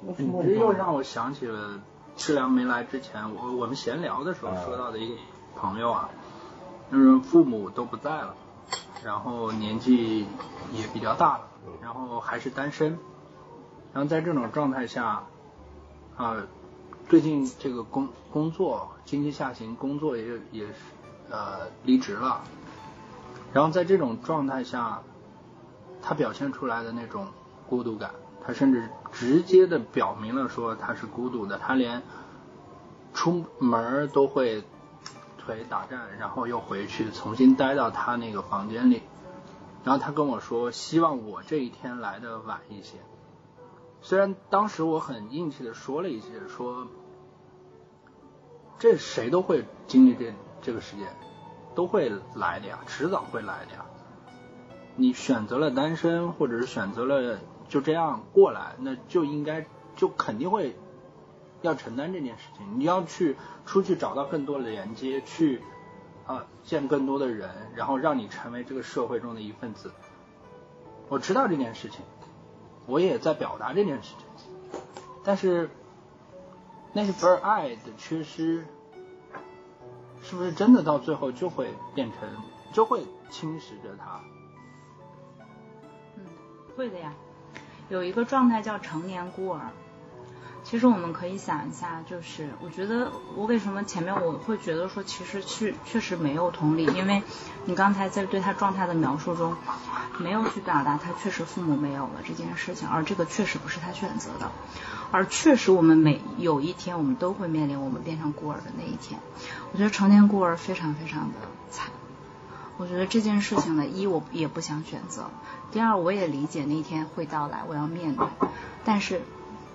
你这又让我想起了志良没来之前，我我们闲聊的时候说到的一个朋友啊，就是父母都不在了，然后年纪也比较大了，然后还是单身，然后在这种状态下，啊，最近这个工工作经济下行，工作也也是呃离职了，然后在这种状态下，他表现出来的那种孤独感。他甚至直接的表明了说他是孤独的，他连出门都会腿打颤，然后又回去重新待到他那个房间里。然后他跟我说，希望我这一天来的晚一些。虽然当时我很硬气的说了一些，说这谁都会经历这这个时间，都会来的呀，迟早会来的呀。你选择了单身，或者是选择了。就这样过来，那就应该就肯定会要承担这件事情。你要去出去找到更多的连接，去啊见更多的人，然后让你成为这个社会中的一份子。我知道这件事情，我也在表达这件事情，但是那份爱的缺失，是不是真的到最后就会变成，就会侵蚀着他？嗯，会的呀。有一个状态叫成年孤儿，其实我们可以想一下，就是我觉得我为什么前面我会觉得说，其实确确实没有同理，因为你刚才在对他状态的描述中，没有去表达他确实父母没有了这件事情，而这个确实不是他选择的，而确实我们每有一天我们都会面临我们变成孤儿的那一天，我觉得成年孤儿非常非常的惨。我觉得这件事情呢，一我也不想选择，第二我也理解那一天会到来，我要面对。但是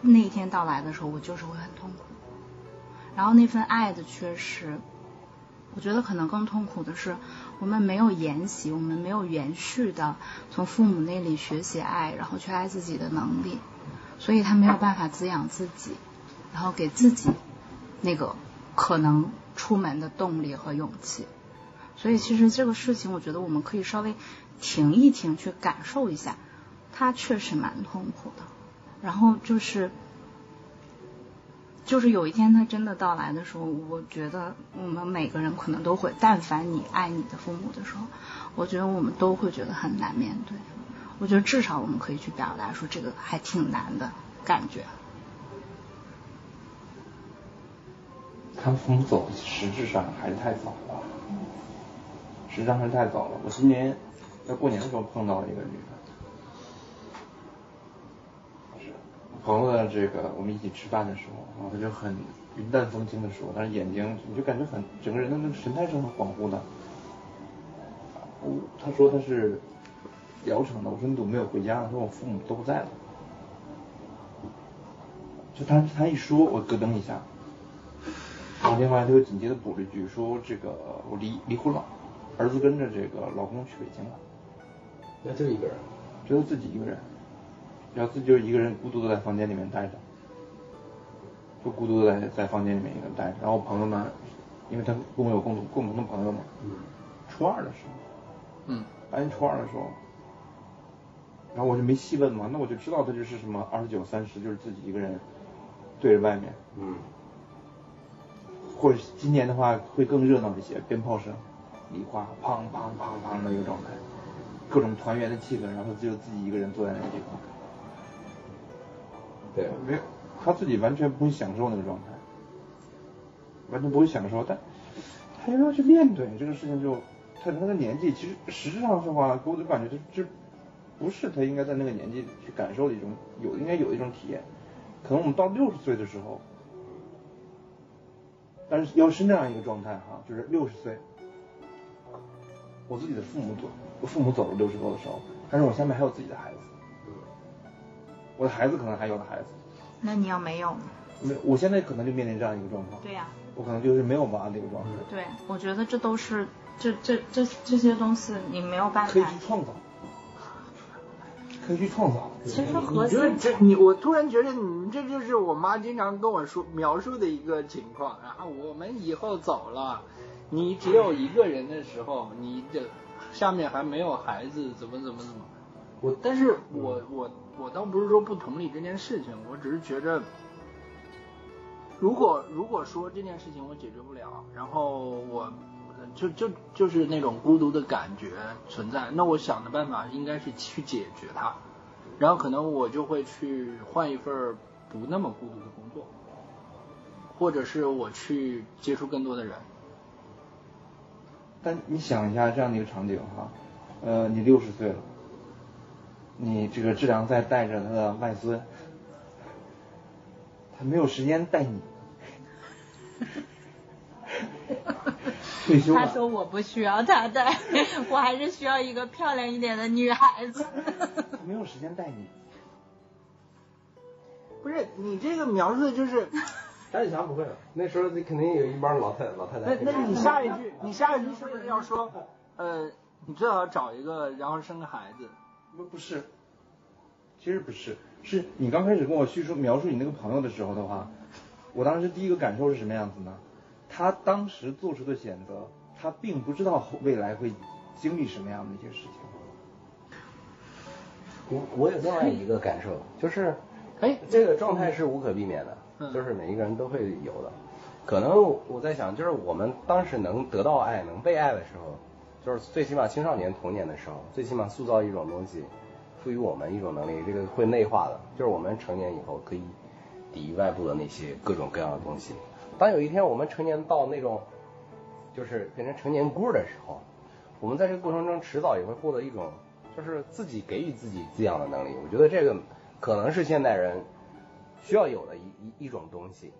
那一天到来的时候，我就是会很痛苦。然后那份爱的缺失，我觉得可能更痛苦的是，我们没有沿袭，我们没有延续的从父母那里学习爱，然后去爱自己的能力，所以他没有办法滋养自己，然后给自己那个可能出门的动力和勇气。所以其实这个事情，我觉得我们可以稍微停一停，去感受一下，他确实蛮痛苦的。然后就是，就是有一天他真的到来的时候，我觉得我们每个人可能都会，但凡你爱你的父母的时候，我觉得我们都会觉得很难面对。我觉得至少我们可以去表达说，这个还挺难的感觉。他父母走，实质上还是太早了。实在是太早了。我今年在过年的时候碰到了一个女的，是朋友的这个，我们一起吃饭的时候，然后她就很云淡风轻的说，但是眼睛你就感觉很整个人的那个神态是很恍惚的。我她说她是聊城的，我说你怎么没有回家？她说我父母都不在了。就她她一说，我咯噔一下，然后另外她就紧接着补了一句说这个我离离婚了。儿子跟着这个老公去北京了，那就一个人，只有自己一个人，然后自己就一个人孤独的在房间里面待着，就孤独的在在房间里面一个人待着。然后朋友们，因为他跟我有共同共同的朋友嘛，嗯，初二的时候，嗯，大年初二的时候，然后我就没细问嘛，那我就知道他就是什么二十九三十，就是自己一个人对着外面，嗯，或者今年的话会更热闹一些，鞭炮声。礼花砰砰砰砰的一个状态，各种团圆的气氛，然后只有自己一个人坐在那个地方。对，没有，他自己完全不会享受那个状态，完全不会享受，但他又要去面对这个事情，就他那个年纪，其实实质上的话，给我的感觉，就就不是他应该在那个年纪去感受的一种有应该有一种体验，可能我们到六十岁的时候，但是要是那样一个状态哈，就是六十岁。我自己的父母走，我父母走了六十多的时候，但是我下面还有自己的孩子，我的孩子可能还有了孩子。那你要没有呢？没，我现在可能就面临这样一个状况。对呀。我可能就是没有娃的一个状态。对，我觉得这都是这这这这些东西你没有办法。可以去创造，可以去创造。其实核心，这你我突然觉得你们这就是我妈经常跟我说描述的一个情况，然后我们以后走了。你只有一个人的时候，你的下面还没有孩子，怎么怎么怎么？我，但是我我我倒不是说不同理这件事情，我只是觉着，如果如果说这件事情我解决不了，然后我就就就是那种孤独的感觉存在，那我想的办法应该是去解决它，然后可能我就会去换一份不那么孤独的工作，或者是我去接触更多的人。但你想一下这样的一个场景哈，呃，你六十岁了，你这个志良在带着他的外孙，他没有时间带你，退休了，他说我不需要他带，我还是需要一个漂亮一点的女孩子。他没有时间带你，不是你这个描述的就是，张启强不会了，那时候你肯定有一帮老太老太太。那那你下一句，你下一句是不是要说，呃，你最好找一个，然后生个孩子？不不是，其实不是，是你刚开始跟我叙述描述你那个朋友的时候的话，我当时第一个感受是什么样子呢？他当时做出的选择，他并不知道未来会经历什么样的一些事情。我我有另外一个感受，就是，哎这个状态是无可避免的，嗯就是每一个人都会有的。可能我在想，就是我们当时能得到爱、能被爱的时候，就是最起码青少年童年的时候，最起码塑造一种东西，赋予我们一种能力，这个会内化的，就是我们成年以后可以抵御外部的那些各种各样的东西。当有一天我们成年到那种就是变成成年孤儿的时候，我们在这个过程中迟早也会获得一种就是自己给予自己滋养的能力。我觉得这个可能是现代人需要有的一一一种东西。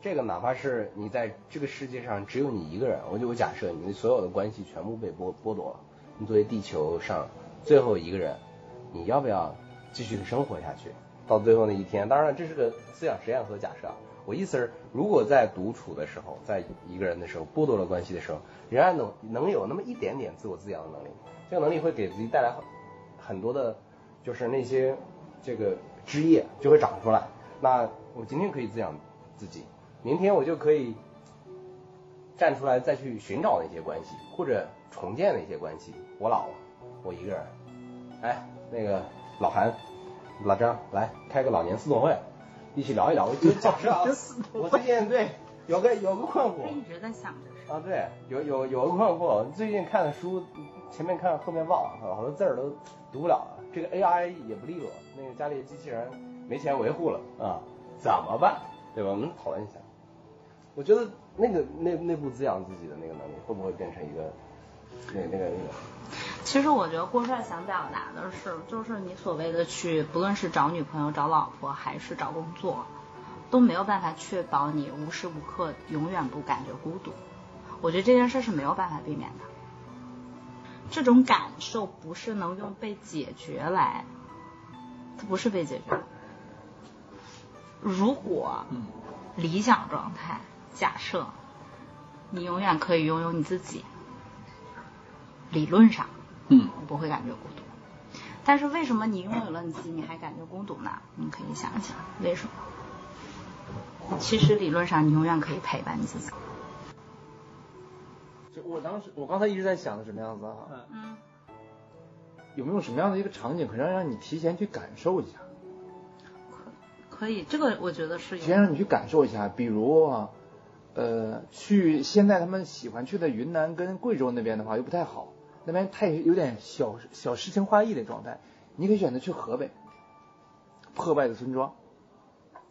这个哪怕是你在这个世界上只有你一个人，我就我假设你的所有的关系全部被剥剥夺了，你作为地球上最后一个人，你要不要继续的生活下去？到最后那一天，当然这是个思想实验和假设啊。我意思是，如果在独处的时候，在一个人的时候剥夺了关系的时候，仍然能能有那么一点点自我滋养的能力，这个能力会给自己带来很很多的，就是那些这个枝叶就会长出来。那我今天可以滋养自己，明天我就可以站出来再去寻找那些关系，或者重建那些关系。我老了，我一个人，哎，那个老韩、老张来开个老年私董会，一起聊一聊。我就假设啊，我最近对有个有个困惑他一直在想着是。啊，对，有有有个困惑，最近看的书前面看后面忘了，好多字儿都读不了了。这个 AI 也不利落，那个家里的机器人没钱维护了啊，怎么办？对吧？我们讨论一下。我觉得那个内内部滋养自己的那个能力，会不会变成一个那那个那个？其实我觉得郭帅想表达的是，就是你所谓的去，不论是找女朋友、找老婆，还是找工作，都没有办法确保你无时无刻永远不感觉孤独。我觉得这件事是没有办法避免的。这种感受不是能用被解决来，它不是被解决。如果嗯理想状态，假设你永远可以拥有你自己，理论上嗯我不会感觉孤独。但是为什么你拥有了你自己，你还感觉孤独呢？你可以想一想，为什么？其实理论上你永远可以陪伴你自己。就我当时，我刚才一直在想的什么样子啊？嗯，有没有什么样的一个场景，可以让让你提前去感受一下？可以，这个我觉得是有。先让你去感受一下，比如啊，呃，去现在他们喜欢去的云南跟贵州那边的话又不太好，那边太有点小小诗情画意的状态。你可以选择去河北，破败的村庄，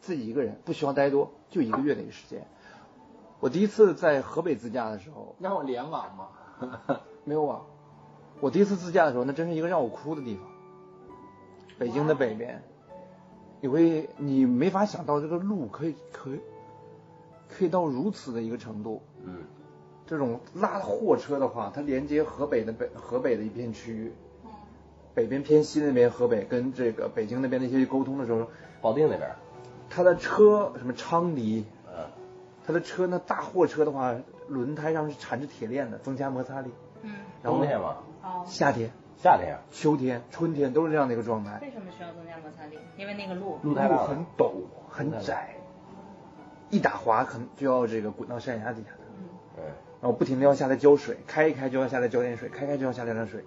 自己一个人，不需要待多，就一个月的一个时间。我第一次在河北自驾的时候，让我联网吗？没有网。我第一次自驾的时候，那真是一个让我哭的地方。北京的北边，你会你没法想到这个路可以可以可以到如此的一个程度。嗯，这种拉货车的话，它连接河北的北河北的一片区域，北边偏西那边河北跟这个北京那边的一些沟通的时候，保定那边，他的车什么昌黎，嗯，它的车那大货车的话，轮胎上是缠着铁链的，增加摩擦力。嗯，然后冬天嘛，哦，夏天、夏天啊秋天、春天都是这样的一个状态。为什么需要增加摩擦力？因为那个路。路很陡很窄，一打滑可能就要这个滚到山崖底下的，嗯，然后不停的要下来浇水，开一开就要下来浇点水，开开就要下来点水。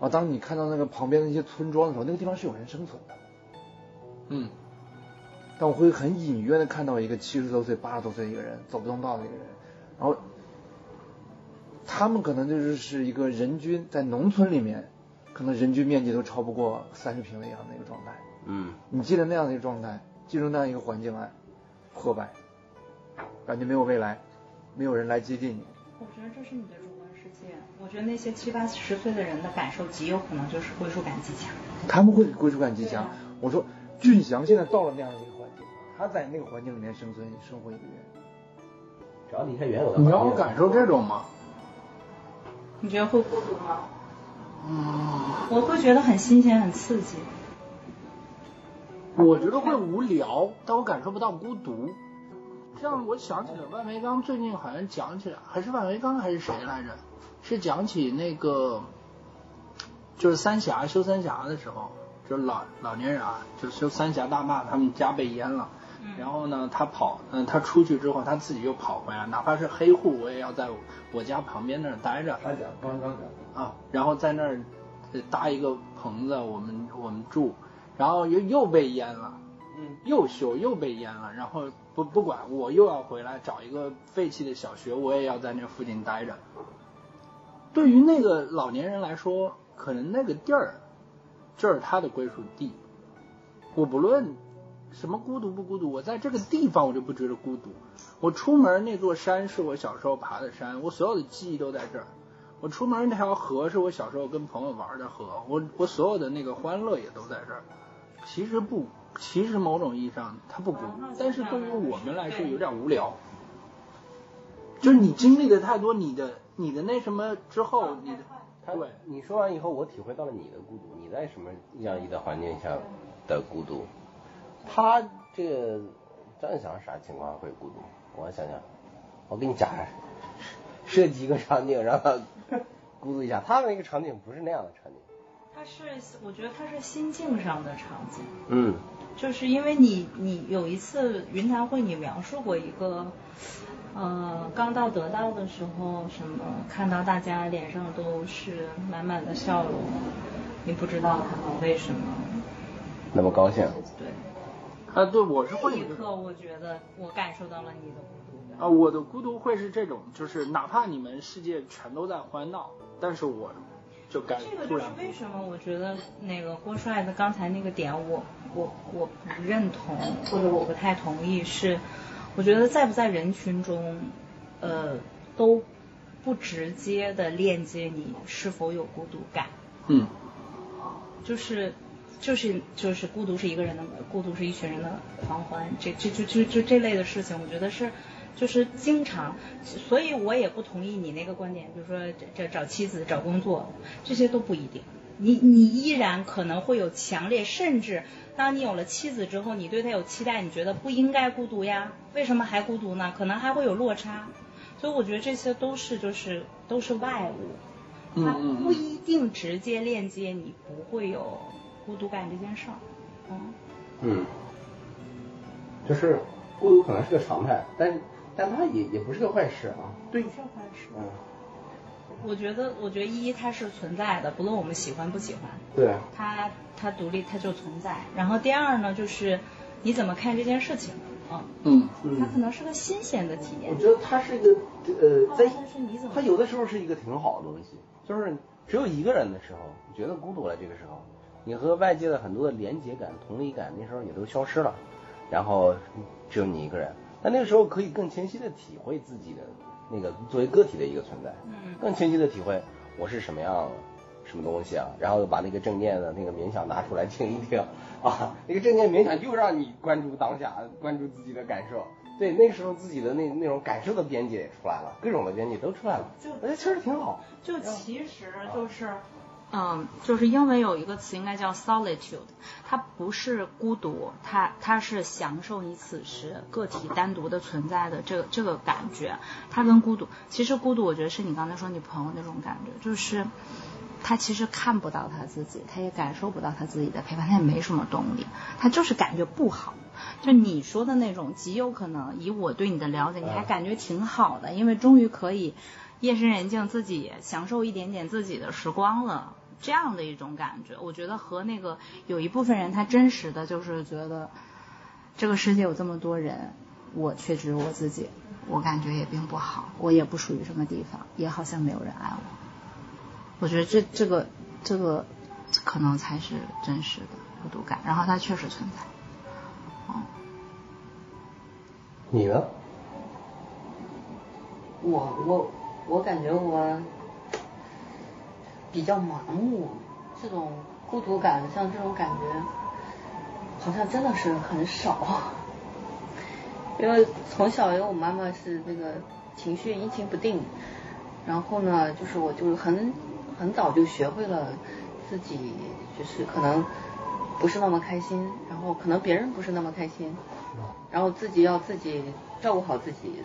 然后当你看到那个旁边的一些村庄的时候，那个地方是有人生存的，嗯，但我会很隐约的看到一个七十多岁、八十多岁的一个人走不动道的一个人，然后他们可能就是是一个人均在农村里面，可能人均面积都超不过三十平的样的一个状态。嗯，你记得那样的一个状态，进入那样一个环境来，破败，感觉没有未来，没有人来接近你。我觉得这是你的主观世界。我觉得那些七八十岁的人的感受极有可能就是归属感极强。他们会归属感极强啊。我说俊祥现在到了那样的一个环境，他在那个环境里面生存生活一个月，只要离开原有的，你让我感受这种吗？你觉得会孤独吗？嗯，我会觉得很新鲜、很刺激。我觉得会无聊，但我感受不到孤独。这样我想起了万维刚最近好像讲起来，还是万维刚还是谁来着？是讲起那个，就是三峡修三峡的时候，就是老老年人啊，就修三峡大坝，他们家被淹了。然后呢，他跑，嗯，他出去之后，他自己又跑回来，哪怕是黑户，我也要在我家旁边那儿待着。他讲刚刚讲，啊，然后在那儿呃搭一个棚子，我们我们住，然后又又被淹了，嗯，又修又被淹了，然后不不管我又要回来找一个废弃的小学，我也要在那附近待着。对于那个老年人来说，可能那个地儿，这是他的归属地。我不论什么孤独不孤独，我在这个地方我就不觉得孤独。我出门那座山是我小时候爬的山，我所有的记忆都在这儿。我出门那条河是我小时候跟朋友玩的河，我我所有的那个欢乐也都在这儿。其实不，其实某种意义上它不孤独，但是对于我们来说有点无聊。就是你经历的太多，你的你的那什么之后，你的他对，你说完以后，我体会到了你的孤独，你在什么样一个环境下的孤独？他这个张想啥情况会孤独？我想想，我给你讲设计一个场景，让他孤独一下。他的那个场景不是那样的场景。它是，我觉得它是心境上的场景。嗯，就是因为你你有一次云谈会，你描述过一个，呃，刚到得到的时候，什么看到大家脸上都是满满的笑容，你不知道他们为什么。那么高兴。对，啊，对我是那会一刻我觉得我感受到了你的孤独感。啊，我的孤独会是这种，就是哪怕你们世界全都在欢闹，但是我就感这个就是为什么我觉得那个郭帅的刚才那个点我，我我不认同，或者我不太同意，是我觉得在不在人群中，呃，都不直接的链接你是否有孤独感，嗯就是就是就是孤独是一个人的，孤独是一群人的狂欢，这这就就就这类的事情，我觉得是。就是经常，所以我也不同意你那个观点，比如说这这找妻子、找工作，这些都不一定。你你依然可能会有强烈，甚至当你有了妻子之后，你对他有期待，你觉得不应该孤独呀？为什么还孤独呢？可能还会有落差。所以我觉得这些都是就是都是外物，它不一定直接链接你不会有孤独感这件事儿。嗯，嗯，就是孤独可能是个常态，但但它也也不是个坏事啊。对这才是。嗯，我觉得，我觉得一它是存在的，不论我们喜欢不喜欢，对。它它独立，它就存在。然后第二呢，就是你怎么看这件事情啊？嗯它可能是个新鲜的体验我。觉得它是一个呃，在但是你怎么它有的时候是一个挺好的东西，就是只有一个人的时候，你觉得孤独了，这个时候，你和外界的很多的连结感、同理感，那时候也都消失了，然后只有你一个人，那那个时候可以更清晰的体会自己的那个作为个体的一个存在，嗯更清晰的体会我是什么样什么东西啊，然后把那个正念的那个冥想拿出来听一听啊，那个正念冥想就让你关注当下，关注自己的感受。对，那时候自己的那那种感受的边界也出来了，各种的边界都出来了，就我觉得其实挺好。就其实就是，嗯，就是英文有一个词应该叫 solitude，它不是孤独，它它是享受你此时个体单独的存在的这个这个感觉。它跟孤独，其实孤独我觉得是你刚才说你朋友那种感觉，就是他其实看不到他自己，他也感受不到他自己的陪伴，他也没什么动力，他就是感觉不好。就你说的那种，极有可能以我对你的了解，你还感觉挺好的，因为终于可以夜深人静自己享受一点点自己的时光了。这样的一种感觉。我觉得和那个有一部分人他真实的就是觉得这个世界有这么多人，我却只有我自己，我感觉也并不好，我也不属于什么地方，也好像没有人爱我。我觉得这这个这个可能才是真实的孤独感，然后它确实存在。哦，你呢？我我我感觉我比较麻木，这种孤独感，像这种感觉，好像真的是很少。因为从小因为我妈妈是那个情绪阴晴不定，然后呢，就是我就是很很早就学会了自己就是可能不是那么开心，然后可能别人不是那么开心，然后自己要自己照顾好自己。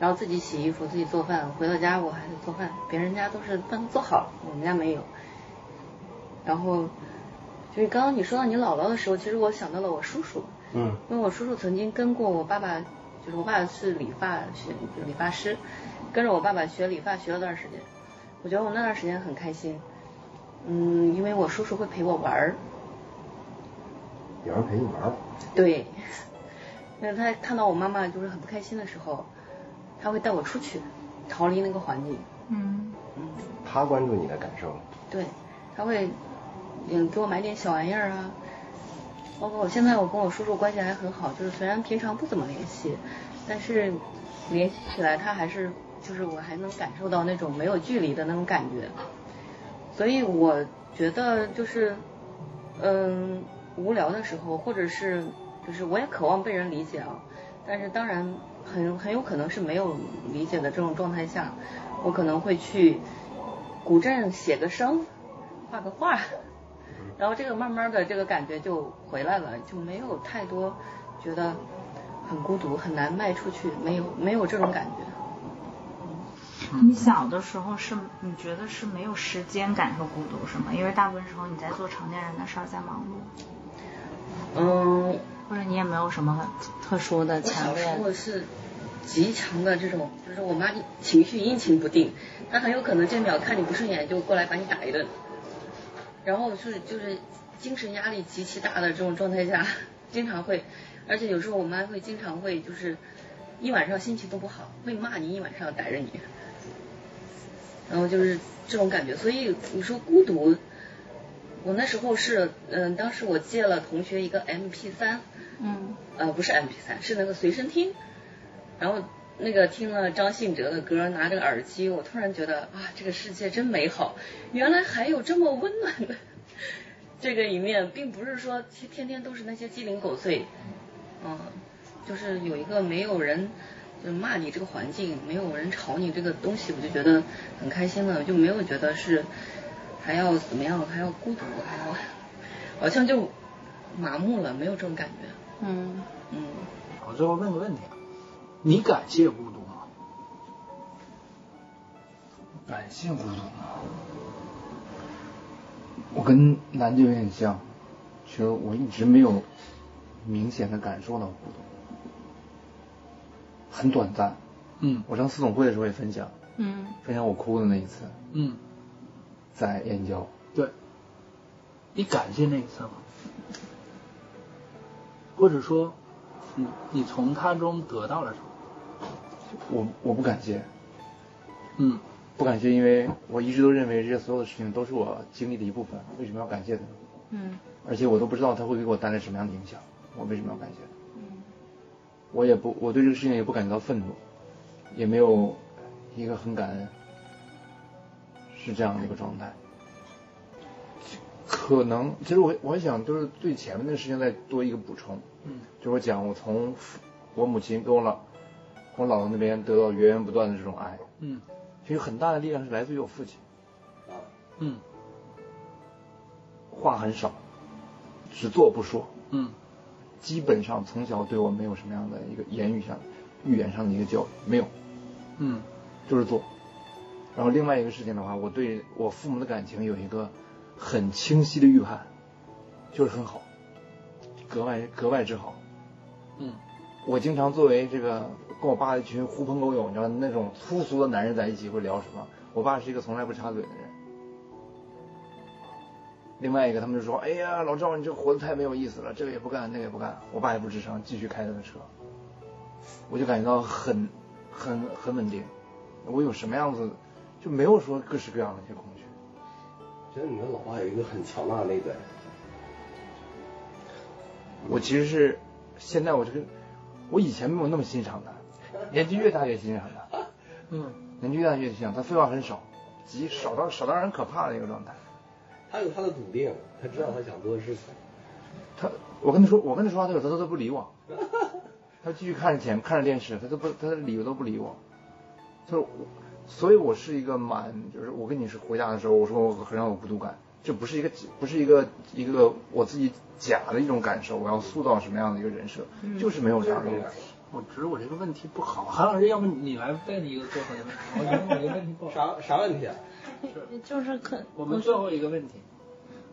然后自己洗衣服，自己做饭，回到家我还得做饭，别人家都是饭做好了，我们家没有。然后，就是刚刚你说到你姥姥的时候，其实我想到了我叔叔，嗯，因为我叔叔曾经跟过我爸爸，就是我爸爸是理发学理发师，跟着我爸爸学理发学了段时间，我觉得我那段时间很开心，嗯，因为我叔叔会陪我玩儿，有人陪你玩儿，对，那他看到我妈妈就是很不开心的时候。他会带我出去，逃离那个环境。嗯嗯，他关注你的感受。对，他会嗯给我买点小玩意儿啊。包括我现在我跟我叔叔关系还很好，就是虽然平常不怎么联系，但是联系起来他还是就是我还能感受到那种没有距离的那种感觉。所以我觉得就是嗯无聊的时候，或者是就是我也渴望被人理解啊，但是当然。很很有可能是没有理解的这种状态下，我可能会去古镇写个生，画个画，然后这个慢慢的这个感觉就回来了，就没有太多觉得很孤独很难迈出去，没有没有这种感觉。你小的时候是你觉得是没有时间感受孤独是吗？因为大部分时候你在做成年人的事儿，在忙碌。嗯。或者你也没有什么特殊的强烈。是极强的这种，就是我妈情绪阴晴不定，她很有可能这秒看你不顺眼就过来把你打一顿，然后是就是精神压力极其大的这种状态下，经常会，而且有时候我妈会经常会就是一晚上心情都不好，会骂你一晚上逮着你，然后就是这种感觉，所以你说孤独，我那时候是嗯，当时我借了同学一个 M P 三。嗯，呃，不是 M P 三，是那个随身听，然后那个听了张信哲的歌，拿着耳机，我突然觉得啊，这个世界真美好，原来还有这么温暖的。这个一面，并不是说天天天都是那些鸡零狗碎，嗯，就是有一个没有人就骂你这个环境，没有人吵你这个东西，我就觉得很开心了，就没有觉得是还要怎么样，还要孤独，还要好像就麻木了，没有这种感觉。嗯。嗯，我最后问个问题，你感谢孤独吗？感谢孤独吗？我跟南姐有点像，其实我一直没有明显的感受到孤独，很短暂。嗯，我上四总会的时候也分享，嗯，分享我哭的那一次，嗯，在燕郊。对，你感谢那一次吗？或者说，你你从他中得到了什么？我我不感谢，嗯，不感谢，因为我一直都认为这些所有的事情都是我经历的一部分，为什么要感谢他？嗯，而且我都不知道他会给我带来什么样的影响，我为什么要感谢他？嗯，我也不，我对这个事情也不感觉到愤怒，也没有一个很感恩，是这样的一个状态。可能，其实我我想就是对前面的事情再多一个补充，嗯，就我讲我从我母亲跟我老我姥姥那边得到源源不断的这种爱，嗯，其实很大的力量是来自于我父亲，嗯，话很少，只做不说，嗯，基本上从小对我没有什么样的一个言语上、语言上的一个教育，没有，嗯，就是做。然后另外一个事情的话，我对我父母的感情有一个。很清晰的预判，就是很好，格外格外之好。嗯，我经常作为这个跟我爸一群狐朋狗友，你知道那种粗俗的男人在一起会聊什么？我爸是一个从来不插嘴的人，另外一个他们就说，哎呀，老赵你这活得太没有意思了，这个也不干，那个也不干。我爸也不吱声，继续开他的车。我就感觉到很很很稳定。我有什么样子，就没有说各式各样的一些恐惧。觉得你跟老爸有一个很强大的内在。我其实是现在我这个，我以前没有那么欣赏他，年纪越大越欣赏他。嗯，年纪越大越欣赏他，废话很少，极少到少到让人可怕的一个状态。他有他的笃定，他知道他想做的事情。他，我跟他说，我跟他说话的时候，他都不理我。他继续看着前看着电视，他都不，他的理由都不理我。就是，所以我是一个蛮，就是我跟你是回答的时候，我说我很有孤独感，这不是一个不是一个一个我自己假的一种感受，我要塑造什么样的一个人设，就是没有这样的感受。我觉得我这个问题不好，韩老师，要不你来问一个最后的问题？我觉得我这个问题不好。啥啥问题啊？就是可我们最后一个问题。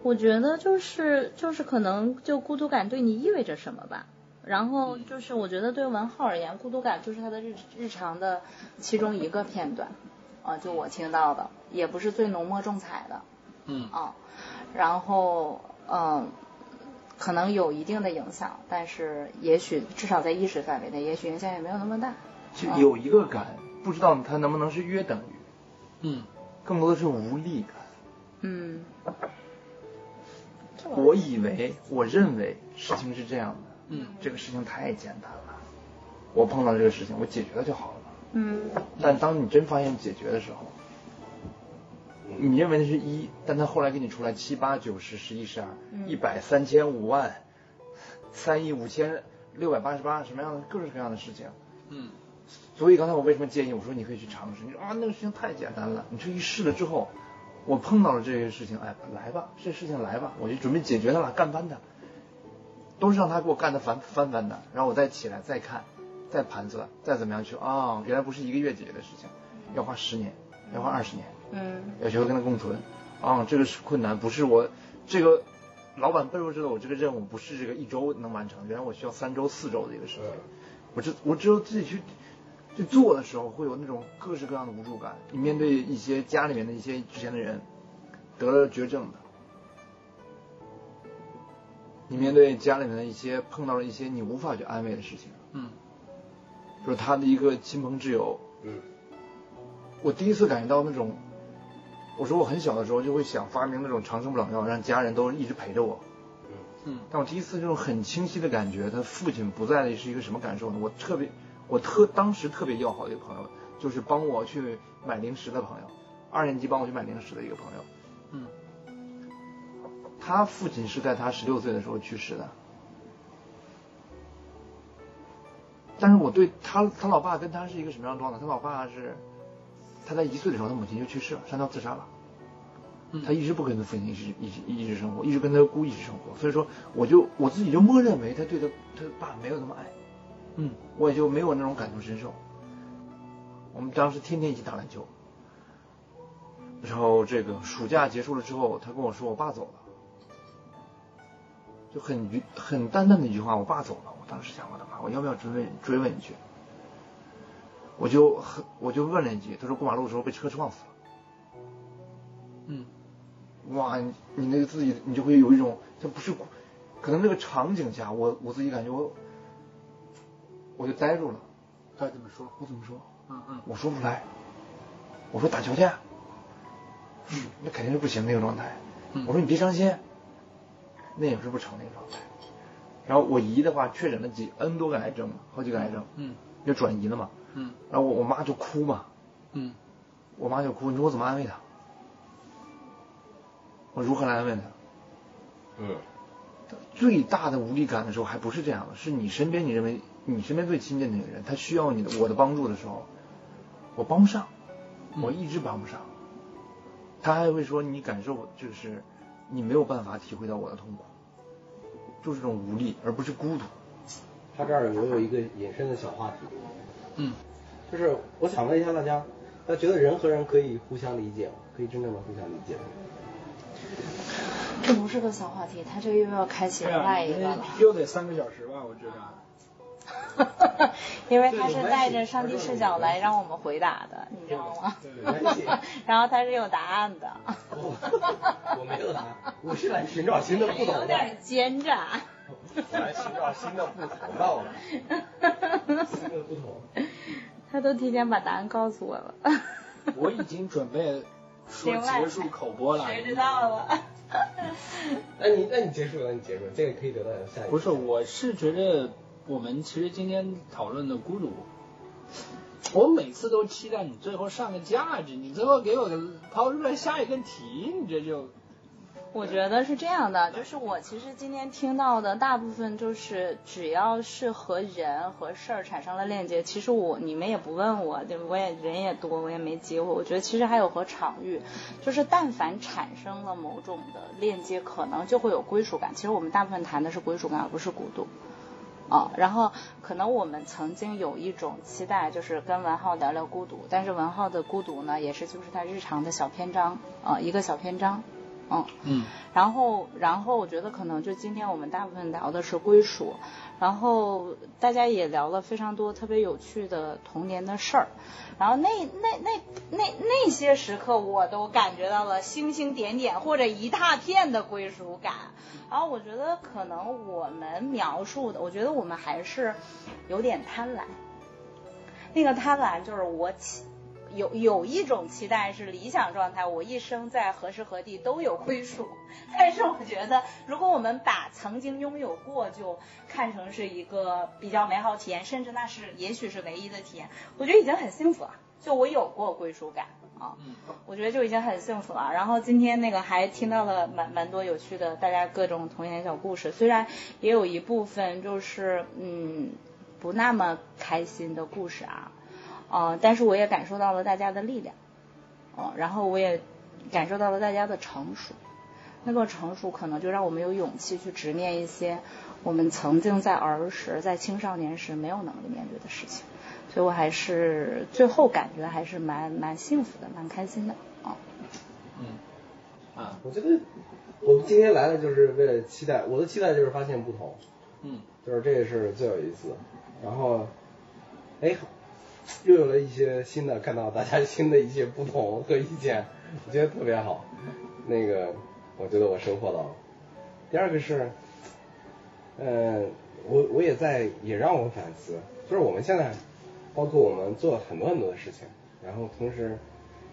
我觉得就是就是可能就孤独感对你意味着什么吧。然后就是我觉得对文浩而言，孤独感就是他的日日常的其中一个片段啊，就我听到的，也不是最浓墨重彩的。嗯。啊，然后嗯，可能有一定的影响，但是也许至少在意识范围内，也许影响也没有那么大。就有一个感，不知道它能不能是约等于。嗯。更多的是无力感。嗯。我以为，我认为事情是这样的。嗯。这个事情太简单了，我碰到这个事情，我解决了就好了。嗯。但当你真发现解决的时候，你认为那是一，但他后来给你出来七八九十十一十二一百三千五万三亿五千六百八十八什么样的各种各样的事情。嗯。所以刚才我为什么建议我说你可以去尝试？你说啊那个事情太简单了，你这一试了之后，我碰到了这些事情，哎来吧，这事情来吧，我就准备解决它了，干翻它。都是让他给我干的翻翻翻的，然后我再起来再看，再盘算，再怎么样去啊？原来不是一个月解决的事情，要花十年，要花二十年，嗯，要学会跟他共存啊！这个是困难，不是我这个老板背后知道我这个任务不是这个一周能完成，原来我需要三周四周的一个时间，我只我只有自己去去做的时候，会有那种各式各样的无助感。你面对一些家里面的一些之前的人得了绝症的。你面对家里面的一些碰到了一些你无法去安慰的事情，嗯，就是他的一个亲朋挚友，嗯，我第一次感觉到那种，我说我很小的时候就会想发明那种长生不老药，让家人都一直陪着我，嗯嗯，但我第一次这种很清晰的感觉，他父亲不在的是一个什么感受呢？我特别，我特当时特别要好的一个朋友，就是帮我去买零食的朋友，二年级帮我去买零食的一个朋友，嗯。他父亲是在他十六岁的时候去世的，但是我对他他老爸跟他是一个什么样的状态？他老爸是他在一岁的时候，他母亲就去世了，上吊自杀了。他一直不跟他父亲一直一直一直生活，一直跟他姑一直生活。所以说，我就我自己就默认为他对他他爸没有那么爱，嗯，我也就没有那种感同身受。我们当时天天一起打篮球，然后这个暑假结束了之后，他跟我说我爸走了。就很很淡淡的一句话，我爸走了。我当时想，我的妈，我要不要追问追问一句？我就很我就问了一句，他说过马路的时候被车撞死了。嗯，哇，你那个自己你就会有一种，这不是，可能那个场景下，我我自己感觉我我就呆住了。他怎么说？我怎么说？嗯嗯，我说不出来。我说打球去。嗯，那肯定是不行那个状态。嗯我说你别伤心。那也是不成那个状态，然后我姨的话确诊了几 N 多个癌症嘛，好几个癌症，嗯，就转移了嘛，嗯，然后我我妈就哭嘛，嗯，我妈就哭，你说我怎么安慰她？我如何来安慰她？嗯，最大的无力感的时候还不是这样的，是你身边你认为你身边最亲近的那个人，他需要你的我的帮助的时候，我帮不上，我一直帮不上，他还会说你感受就是。你没有办法体会到我的痛苦，就是这种无力，而不是孤独。他这儿我有一个隐身的小话题，嗯，就是我想问一下大家，大家觉得人和人可以互相理解吗？可以真正的互相理解吗？这不是个小话题，他这个又要开启另外一个了。又得三个小时吧，我觉得。因为他是带着上帝视角来让我们回答的，你知道吗？然后他是有答案的。我没有答案，我是来寻找新的不同的。有点奸诈。我来寻找新的不同的。新的不同。他都提前把答案告诉我了。我已经准备说结束口播了。谁知道了？那你那你结束了，你结束，这个可以得到下一个。不是，我是觉得我们其实今天讨论的孤独，我每次都期待你最后上个价值，你最后给我抛出来下一个题，你这就。我觉得是这样的，就是我其实今天听到的大部分就是只要是和人和事儿产生了链接，其实我你们也不问我，对我也人也多，我也没机会。我觉得其实还有和场域，就是但凡产生了某种的链接，可能就会有归属感。其实我们大部分谈的是归属感，而不是孤独。啊，然后可能我们曾经有一种期待，就是跟文浩聊聊孤独，但是文浩的孤独呢，也是就是他日常的小篇章啊，一个小篇章。嗯。嗯，然后然后我觉得可能就今天我们大部分聊的是归属，然后大家也聊了非常多特别有趣的童年的事儿，然后那那那那那些时刻我都感觉到了星星点点或者一大片的归属感，然后我觉得可能我们描述的，我觉得我们还是有点贪婪，那个贪婪就是我起。有有一种期待是理想状态，我一生在何时何地都有归属。但是我觉得，如果我们把曾经拥有过就看成是一个比较美好体验，甚至那是也许是唯一的体验，我觉得已经很幸福了。就我有过归属感啊，我觉得就已经很幸福了。然后今天那个还听到了蛮蛮多有趣的大家各种童年小故事，虽然也有一部分就是嗯不那么开心的故事啊。啊！但是我也感受到了大家的力量，哦，然后我也感受到了大家的成熟。那个成熟可能就让我们有勇气去直面一些我们曾经在儿时、在青少年时没有能力面对的事情。所以我还是最后感觉还是蛮蛮幸福的，蛮开心的啊。嗯啊，我觉得我们今天来了就是为了期待，我的期待就是发现不同。嗯，就是这个是最有意思。然后，哎。又有了一些新的，看到大家新的一些不同和意见，我觉得特别好。那个，我觉得我收获到了。第二个是，嗯，我我也在也让我反思，就是我们现在，包括我们做很多很多的事情，然后同时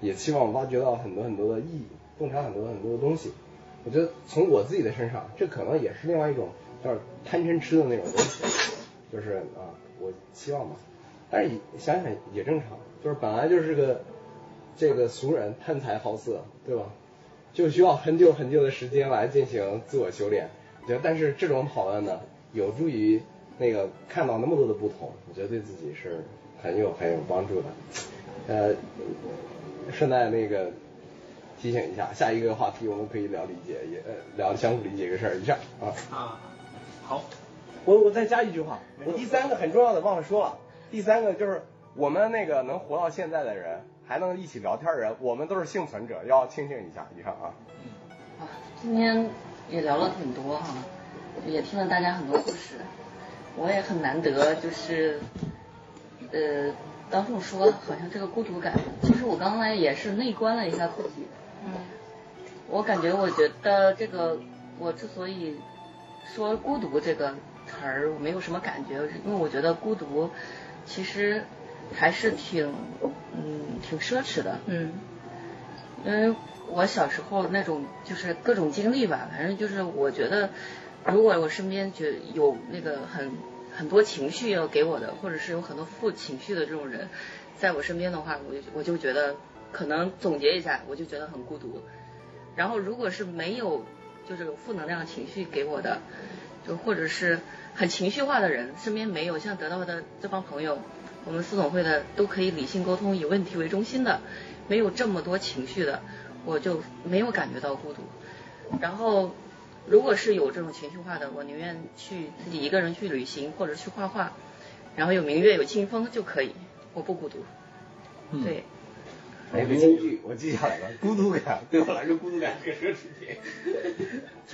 也希望挖掘到很多很多的意义，洞察很多很多的东西。我觉得从我自己的身上，这可能也是另外一种叫贪嗔痴的那种东西，就是啊，我希望吧。但是想想也正常，就是本来就是个这个俗人贪财好色，对吧？就需要很久很久的时间来进行自我修炼。我觉得，但是这种讨论呢，有助于那个看到那么多的不同，我觉得对自己是很有很有帮助的。呃，顺带那个提醒一下，下一个话题我们可以聊理解，也呃聊相互理解一个事儿，以上啊。啊，好，我我再加一句话，我第三个很重要的忘了说了。第三个就是我们那个能活到现在的人，还能一起聊天的人，我们都是幸存者，要庆幸一下。以上啊。啊，今天也聊了挺多哈，也听了大家很多故事，我也很难得，就是呃，当众说，好像这个孤独感，其实我刚才也是内观了一下自己。嗯。我感觉，我觉得这个，我之所以说孤独这个词儿，我没有什么感觉，因为我觉得孤独。其实还是挺嗯挺奢侈的，嗯，因为我小时候那种就是各种经历吧，反正就是我觉得，如果我身边就有那个很很多情绪要给我的，或者是有很多负情绪的这种人，在我身边的话，我就我就觉得可能总结一下，我就觉得很孤独。然后如果是没有就是有负能量情绪给我的，就或者是。很情绪化的人，身边没有像得到的这帮朋友，我们四总会的都可以理性沟通，以问题为中心的，没有这么多情绪的，我就没有感觉到孤独。然后，如果是有这种情绪化的，我宁愿去自己一个人去旅行或者去画画，然后有明月有清风就可以，我不孤独。对。还有个京剧，我记下来了，孤独感对我来说，孤独感是个奢侈品。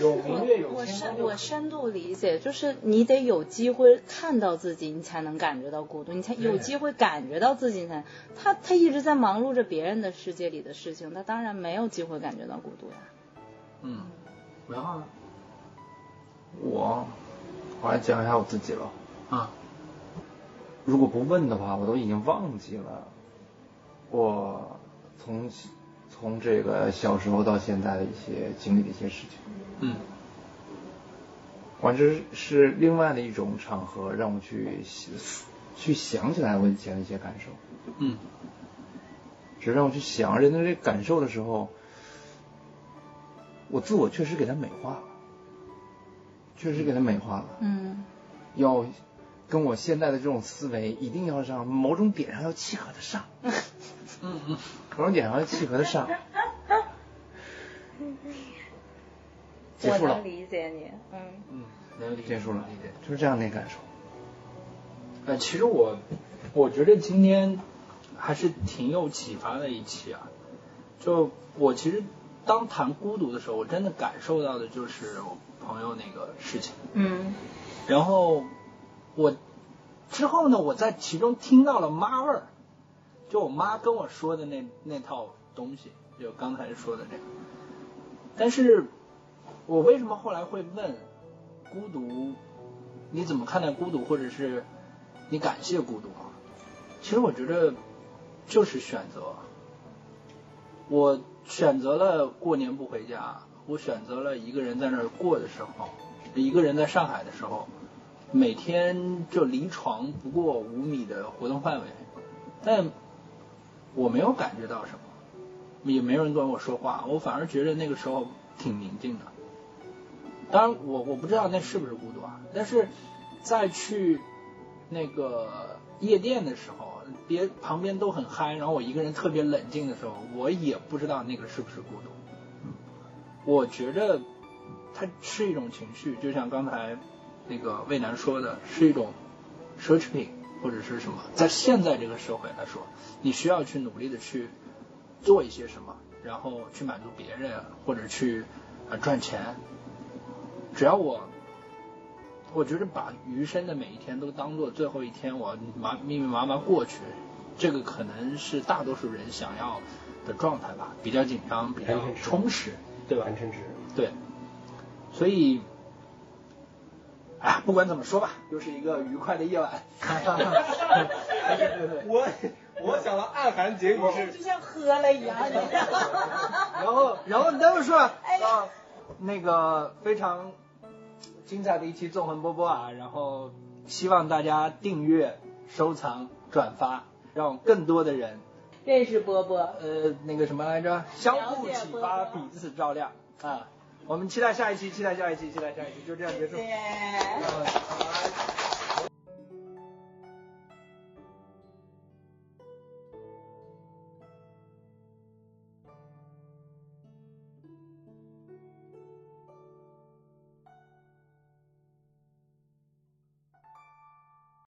有明月有我深我深度理解，就是你得有机会看到自己，你才能感觉到孤独，你才有机会感觉到自己才。他他一直在忙碌着别人的世界里的事情，他当然没有机会感觉到孤独呀。嗯，然后呢？我我来讲一下我自己吧。啊，如果不问的话，我都已经忘记了我从从这个小时候到现在的一些经历的一些事情。嗯完之是另外的一种场合，让我去去想起来我以前的一些感受，嗯只让我去想人的这感受的时候，我自我确实给它美化了，确实给它美化了。嗯要跟我现在的这种思维，一定要让某种点上要契合得上，嗯嗯 某种点上要契合的上。结束了我能，理解你，嗯嗯，能理解结束了理解。，就是这样的感受。呃，其实我我觉得今天还是挺有启发的一期啊。就我其实当谈孤独的时候，我真的感受到的就是我朋友那个事情。嗯然后我之后呢，我在其中听到了妈味儿，就我妈跟我说的那那套东西，就刚才说的这个。但是我为什么后来会问孤独？你怎么看待孤独，或者是你感谢孤独啊？其实我觉得就是选择。我选择了过年不回家，我选择了一个人在那儿过的时候，一个人在上海的时候，每天就离床不过五米的活动范围，但我没有感觉到什么，也没有人跟我说话，我反而觉得那个时候挺宁静的。当然我，我不知道那是不是孤独啊，但是在去那个夜店的时候，别旁边都很嗨，然后我一个人特别冷静的时候，我也不知道那个是不是孤独。我觉得它是一种情绪，就像刚才那个魏楠说的，是一种奢侈品或者是什么，在现在这个社会来说，你需要去努力的去做一些什么，然后去满足别人或者去呃赚钱。只要我，我觉得把余生的每一天都当做最后一天，我麻密密麻麻过去，这个可能是大多数人想要的状态吧，比较紧张，比较充实，对吧？对，所以，哎，不管怎么说吧，又是一个愉快的夜晚。对对对。我我想到暗含结局是就像喝了一样 然后，然后那么说，啊，那个非常精彩的一期纵横波波啊，然后希望大家订阅、收藏、转发，让更多的人认识波波。呃那个什么来着，相互启发，彼此照亮啊。我们期待下一期，期待下一期，期待下一期，就这样结束。谢谢嗯